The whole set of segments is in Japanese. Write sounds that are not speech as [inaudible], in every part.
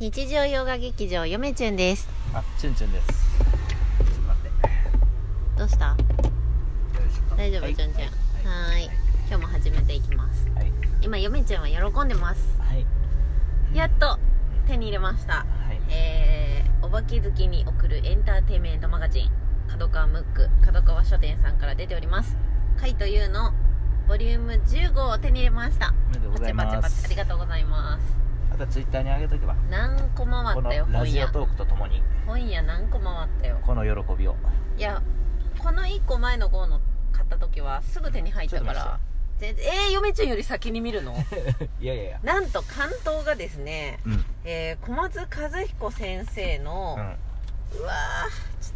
日常洋画劇場よめちゅんです。あ、チュンチュンです。ちょっと待って。どうした？大丈夫、はい。ちゅんちゅんはい。今日も始めていきます。はい。今よめちゅんは喜んでます。はい。やっと手に入れました。はい。えー、おばき好きに送るエンターテインメントマガジン角川ムック角川書店さんから出ております「貝というのボリューム15を手に入れました。おめでとうございパチパチ。パチ。ありがとうございますあとツイッターに上げとけば。何個回ったよラ本屋ジオトークとともに、本屋何個回った？よこの喜びを。いやこの1個前の号の買った時はすぐ手に入ったかちょっら全然えー、嫁ちゃんより先に見るの？[laughs] いやいやいや。なんと関東がですね、うん。えー小松和彦先生の、うん。うわ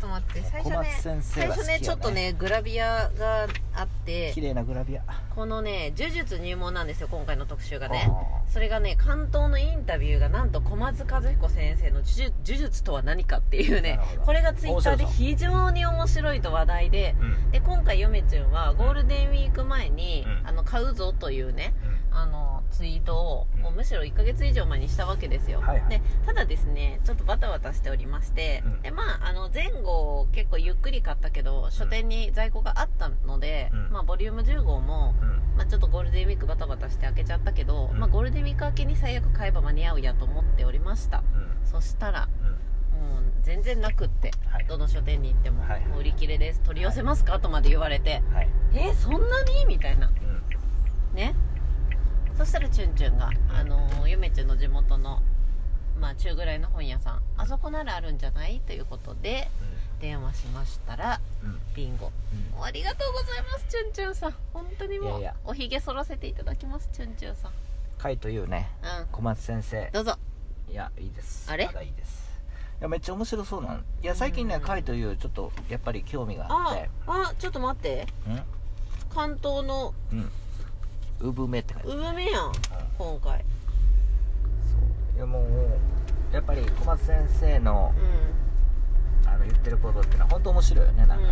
と待って最初ね最初ねねちょっとねグラビアがあって綺麗なグラビア。このね呪術入門なんですよ今回の特集がねあそれがね関東のインタビューがなんと小松和彦先生の呪術とは何かっていうねこれがツイッターで非常に面白いと話題でーうん。で今回ヨメちゃんはゴールデンウィーク前に、うんあの買うぞというねうん。ツイートを、うんもうむしろ1ヶ月以上前にしたわけですよ、はいはいでただですねちょっとバタバタしておりまして、うんでまああの前後結構ゆっくり買ったけど書店に在庫があったので、うんまあ、ボリューム10号も、うん。まあ、ちょっとゴールデンウィークバタバタして開けちゃったけど、うんまあ、ゴールデンウィーク明けに最悪買えば間に合うやと思っておりましたうん。そしたらうん。もう全然なくってはい。どの書店に行っても、はいはいもう売り切れです取り寄せますか、とまで言われてはい。えーそんなに？みたいなうん。ねそしたらチュンチュンが、あのー、ゆめちゅんの地元のまあ中ぐらいの本屋さんあそこならあるんじゃない？ということで電話しましたらうん。うん。ビンゴうん。ありがとうございますチュンチュンさん本当にもうおひげ剃らせていただきますチュンチュンさん貝というね、うん小松先生。どうぞいや、いいです。あれ？まだいいです。いや、めっちゃ面白そうなん。いや、最近ね、うん貝という、ちょっと、やっぱり興味がああって。あちょっと待って関東のうん。うん。産めって書いてある。上目やん今回。そう。いやもうやっぱり小松先生のうあの言ってることってのは本当面白いよねなんかね、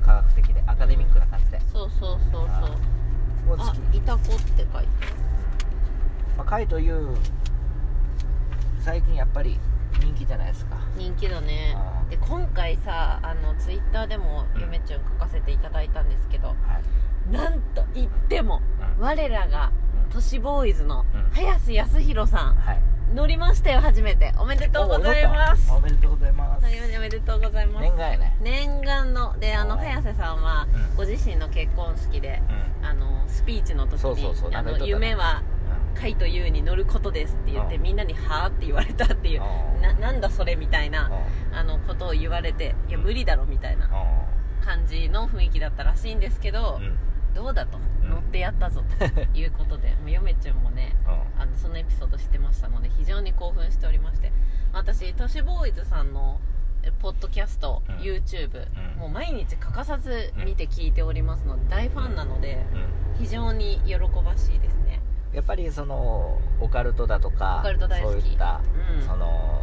うん。科学的でアカデミックな感じで、んそうそうそう。あそうあいたこって書いてまあ、貝という最近やっぱり人気じゃないですか。人気だね。あーで今回さあのツイッターでもうんゆめちゃん書かせていただいたんですけど、はい、なんと言ってもうん。我らがうん。都市ボーイズのうん。早瀬康弘さんはい。乗りましたよ初めて。おめでとうございます。おおめでとうございます。はいおめでとうございます。念願やね。念願のであのはい早瀬さんはうん。ご自身の結婚式でうん。あのスピーチの時そうそうそう夢は貝と優に乗ることですって言ってうんみんなにはあって言われたっていううんななんだそれみたいなうんあのことを言われていや無理だろみたいな感じの雰囲気だったらしいんですけど、どうだとうん乗ってやったぞということで、もう嫁ちゃんもねうんあのそのエピソード知ってましたので非常に興奮しておりまして私都市ボーイズさんのえポッドキャスト、うん YouTube、うんもう毎日欠かさず見て聞いておりますので大ファンなのでうん非常に喜ばしいですねやっぱりそのオカルトだとかそういった、うん。その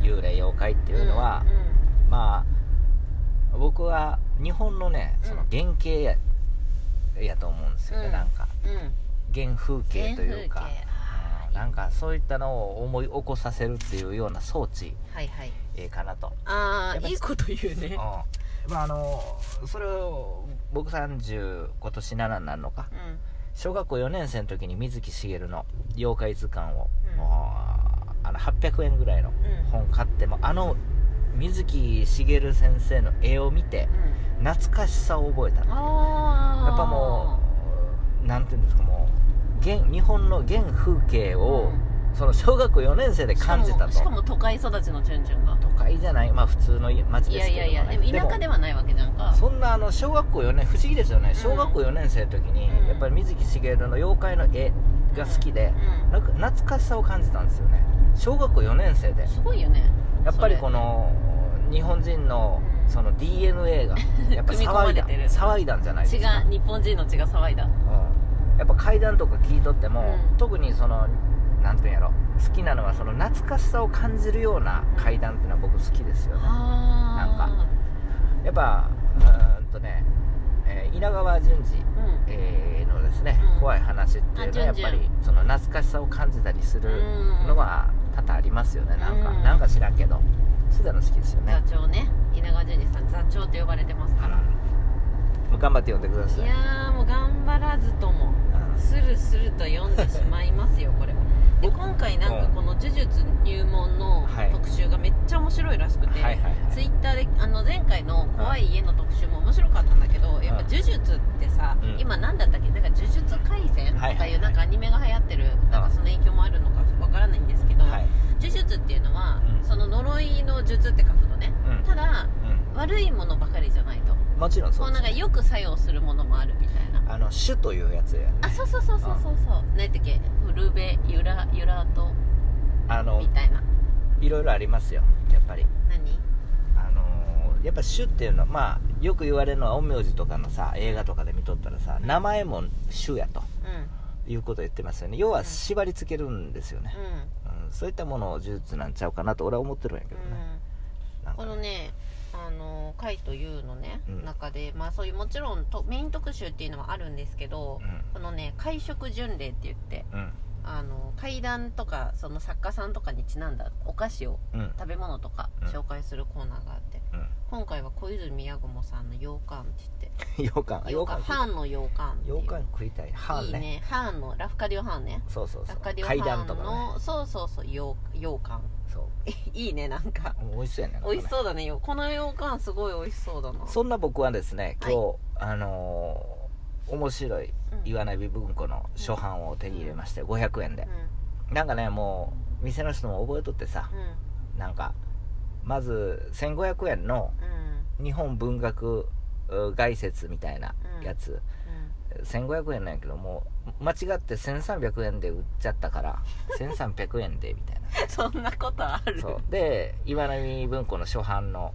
幽霊妖怪っていうのは、うんまあ僕は日本のねそのうん原型や,、やと思うんですよね、うん。なんか。うん。うん原風景というか。うん。なんかそういったのを思い起こさせるっていうような装置、はいはい。えーかなと、ああいいこと言うね。うん。まああのそれを僕30今年7になるのか。うん小学校4年生の時に水木しげるの「妖怪図鑑を」うん。あの800円ぐらいのうん。本買ってもあの水木しげる先生の絵を見てうん。懐かしさを覚えたっていうああやっぱもうなんていうんですかもう現日本の原風景を、その小学校4年生で感じたと。しかも都会育ちのチュンチュンが。都会じゃない。まあ普通の町いですけど、ね、やいやいやでも田舎ではないわけじゃんか。そんなあの小学校4年不思議ですよね。うん。小学校4年生の時に、うん。やっぱり水木しげるの妖怪の絵が好きで、うん。なん。か懐かしさを感じたんですよね。小学校4年生で。すごいよね。やっぱりこの日本人のうん。その DNA が [laughs] やっぱ騒いだ騒いだんじゃないです血かが日本人の血が騒いだ。うん。やっぱ階段とか聞いとっても、うん。特にそのなんていうんやろ。好きなのはその懐かしさを感じるような階段っていうのは僕好きですよね。あ。なんか。やっぱうーんとね、えー稲川淳二、うん。えーのですね、うん。怖い話っていうのはやっぱりその懐かしさを感じたりするのは多々ありますよね。なんか、うん。なんか知らんけど。そういうの好きですよね。座長ね。稲川淳二さん座長と呼ばれてますから、もう頑張って読んでください。いやーもう頑張らずとも。うん。スルスルと読んでしまいますよこれはで今回なんかこの呪術入門のはい。特集がめっちゃ面白いらしくて、はいはいはい。ツイッターであの前回の怖い家の特集も面白かったんだけどやっぱ呪術ってさ、うん。今なんだったっけ？なんか呪術廻戦？とかはいはい。はいいうなんかアニメが流行ってるなんかその影響もあるのかわからないんですけど、はい、呪術っていうのは、うん。その呪いの術って書くのね。うん。ただう悪いものばかりじゃないと。ん、もちろんそうですこうなんかよく作用するものもあるみたいな。あの主というやつやね。あそうそうそうそうそうそう。何やったっけ？フルベユラユラとあのみたいな。いろいろありますよやっぱり。何？あのーやっぱ主っていうのはまあよく言われるのは陰陽師とかのさ映画とかで見とったらさ名前も主やとうん。いうことを言ってますよね。要は縛り付けるんですよね、うん。うん、そういったものを呪術なんちゃうかなと俺は思ってるんやけどね、なんかこのねあの「怪という」のね、うん。中でまあそういうもちろんとメイン特集っていうのはあるんですけど、うん。このね怪食巡礼って言ってうん。あの怪談とかその作家さんとかにちなんだお菓子をうん。食べ物とかうん。紹介するコーナーがあって、うん。今回は小泉八雲さんの羊羹って言って羊羹羊羹ハーンの羊羹っていう。羊羹食いたい。ハーンね。いいね。ハーンのラフカディオハーンね。そうそうそう。ラフカディオ階ハーン段とかね。の、そうそうそう羊羊羹そう。[laughs] いいねなんか。美味しそうやね美味しそうだね。よこの羊羹すごい美味しそうだな。そんな僕はですね今日、はあのー面白いうん。岩波文庫の初版を手に入れまして、500円で。う、なんかねもう店の人も覚えとってさんうん。なんかまず1500円のうん。日本文学う概説みたいなやつ、1500円なんやけどもう間違って1300円で売っちゃったから [laughs] 1300円でみたいな。そんなことある？そう。で岩波文庫の初版の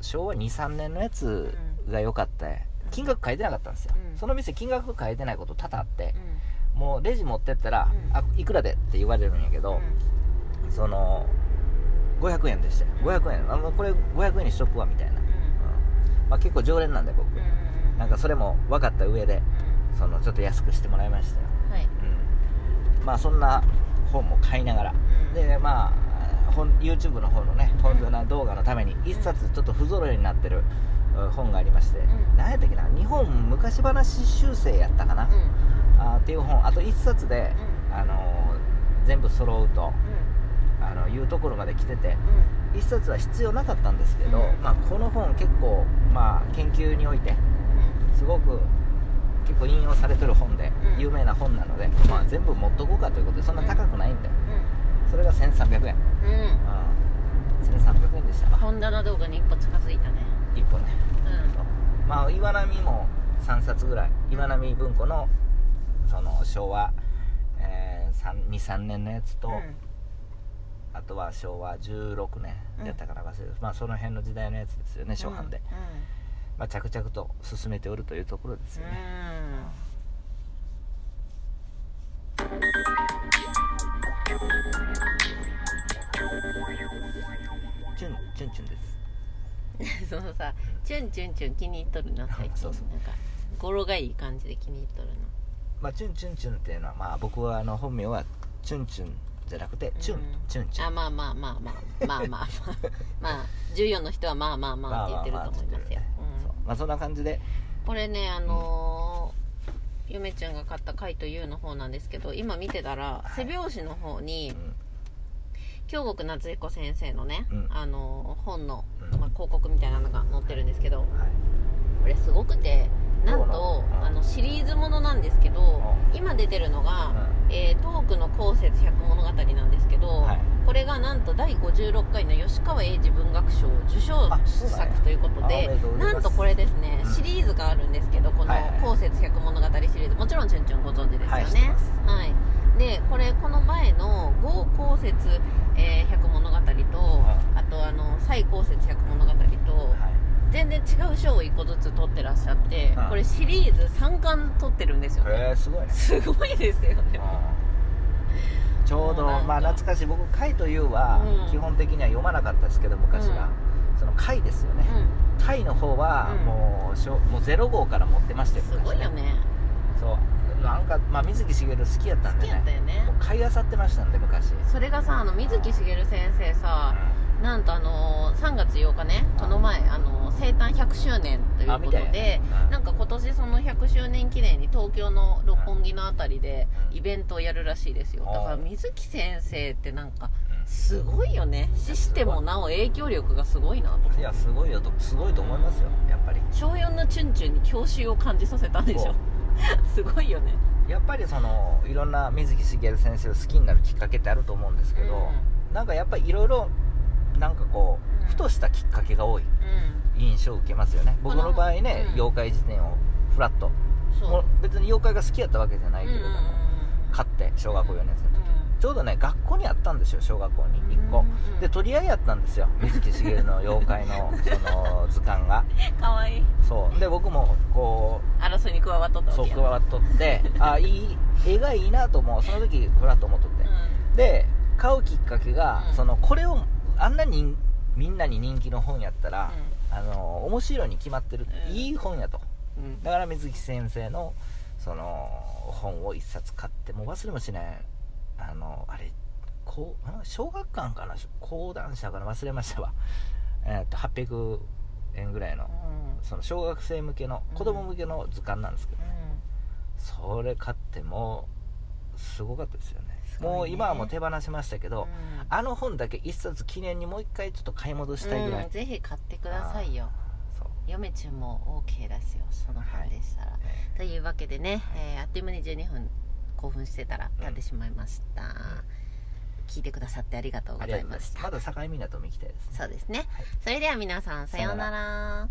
昭和23年のやつが良かった。金額書いてなかったんですよ、うん。その店金額書いてないこと多々あってうん。もうレジ持ってったら「うん。あいくらで?」って言われるんやけど、その500円でしたよ。500円。あこれ500円にしとくわみたいな、うん。まあ、結構常連なんで僕、なんかそれも分かった上で。うそのちょっと安くしてもらいましたよ、んはい。うん、まあそんな本も買いながら。うん。でまあ本 YouTube の方のね本棚動画のために一冊ちょっと不揃いになってるうん本がありまして、ん。何やったっけな？日本昔話修正やったかな、あーっていう本。あと一冊で、あのー全部揃うとあのいうところまで来てて一冊は必要なかったんですけど、うん。まあ、この本結構、まあ、研究においてすごく結構引用されてる本でうん。有名な本なので、まあ、全部持っとこうかということでそんな高くないんでそれが1300円、うんうん。うんうん、1300円でしたわ。本棚動画に一歩近づいたね。一本ね。うまあ岩波も3冊ぐらい岩波文庫のその昭和、えー、23年のやつと、んうん。あとは昭和16年やったかな忘れて、まあその辺の時代のやつですよね初版で、まあ、着々と進めておるというところですよね。チュンチュンチュンです。[laughs] そのさ、チュンチュンチュン気に入っとるな最近そうそうなんか語呂がいい感じで気に入っとるな。まあチュンチュンチュンっていうのはまあ僕はあの本名はチュンチュンじゃなくて、チュンチュンチュン。あまあまあまあまあまあまあまあ [laughs] まあ14の人はまあまあまあって言ってると思いますよ。まあまあまあそんな感じで。うん、これねあのーゆめちゃんが買った「貝という」の方なんですけど今見てたらはい。背表紙の方にうん。京極夏彦先生のね、うん。あのー本の、うん。まあ、広告みたいなのが載ってるんですけどはい。これすごくてなんとあのシリーズものなんですけどう今出てるのがう「えートークの後節百物語」なんですけど、はいこれがなんと第56回の吉川英治文学賞受賞作ということでなんとこれですね、うん。シリーズがあるんですけどこのはいはい「後節百物語」シリーズ。もちろんチュンチュンご存知ですよね。はい、でこれこの前の「豪後節、えー百物語と」あとあの「最後節百物語」とはい。全然違う賞を1個ずつ取ってらっしゃってうんこれシリーズ3巻取ってるんですよね。へえすごいね。すごいですよねちょうどまあ懐かしい。僕「貝という」はうん。基本的には読まなかったですけど昔は、その貝ですよね。う貝の方はうん。もうしょもう0号から持ってましたよんすごいよね。昔そう。なんか、まあ、水木しげる好きやったん好でね。きやったよね。買い漁ってましたんで昔。それがさあの水木しげる先生さなんとあのー3月8日ねこの前あのー生誕100周年ということでね。うんなんか今年その100周年記念に東京の六本木のあたりでうん。イベントをやるらしいですよ。だから水木先生ってなんかうん。すごいよね。死してもなお影響力がすごいなと。いやすごいよとすごいと思いますよ。やっぱり。小4のチュンチュンに郷愁を感じさせたんでしょ。[laughs] すごいよね。やっぱりそのいろんな水木しげる先生を好きになるきっかけってあると思うんですけど、なんかやっぱりいろいろなんかこう、うん。ふとしたきっかけが多い。うん印象を受けますよね。僕の場合ね、うん。妖怪辞典をフラッとそう。もう別に妖怪が好きやったわけじゃないけれども、買って小学校4年生の時、ちょうどね学校にあったんですよ小学校に1個、で取り合いやったんですよ水木しげるの妖怪の [laughs] その図鑑が。かわいい。そう。で僕もこ争いに加わっとったうそう加わっとってあいい絵がいいなと思う。その時フラッと思っとって、うで買うきっかけが、うん。そのこれをあんなにみんなに人気の本やったら、んあの面白いに決まってる、うん。いい本やと。うん。だから水木先生のその本を一冊買ってもう忘れもしない。あのあれこうあ小学館かな？講談社かな？忘れましたわ。えーっと800円ぐらいのうん。その小学生向けの子供向けの図鑑なんですけど、うん。それ買ってもうすごかったですよねもう今はもう手放しましたけど、うん。あの本だけ一冊記念にもう一回ちょっと買い戻したいぐらい、うんぜひ買ってくださいよ。そう。嫁中も OK ですよその本でしたら、えというわけでね、えーあっという間に12分興奮してたら経ってしまいました、聞いてくださってありがとうございました。まだ境港も行きたいですね。そうですね、はい。それでは皆さんさようなら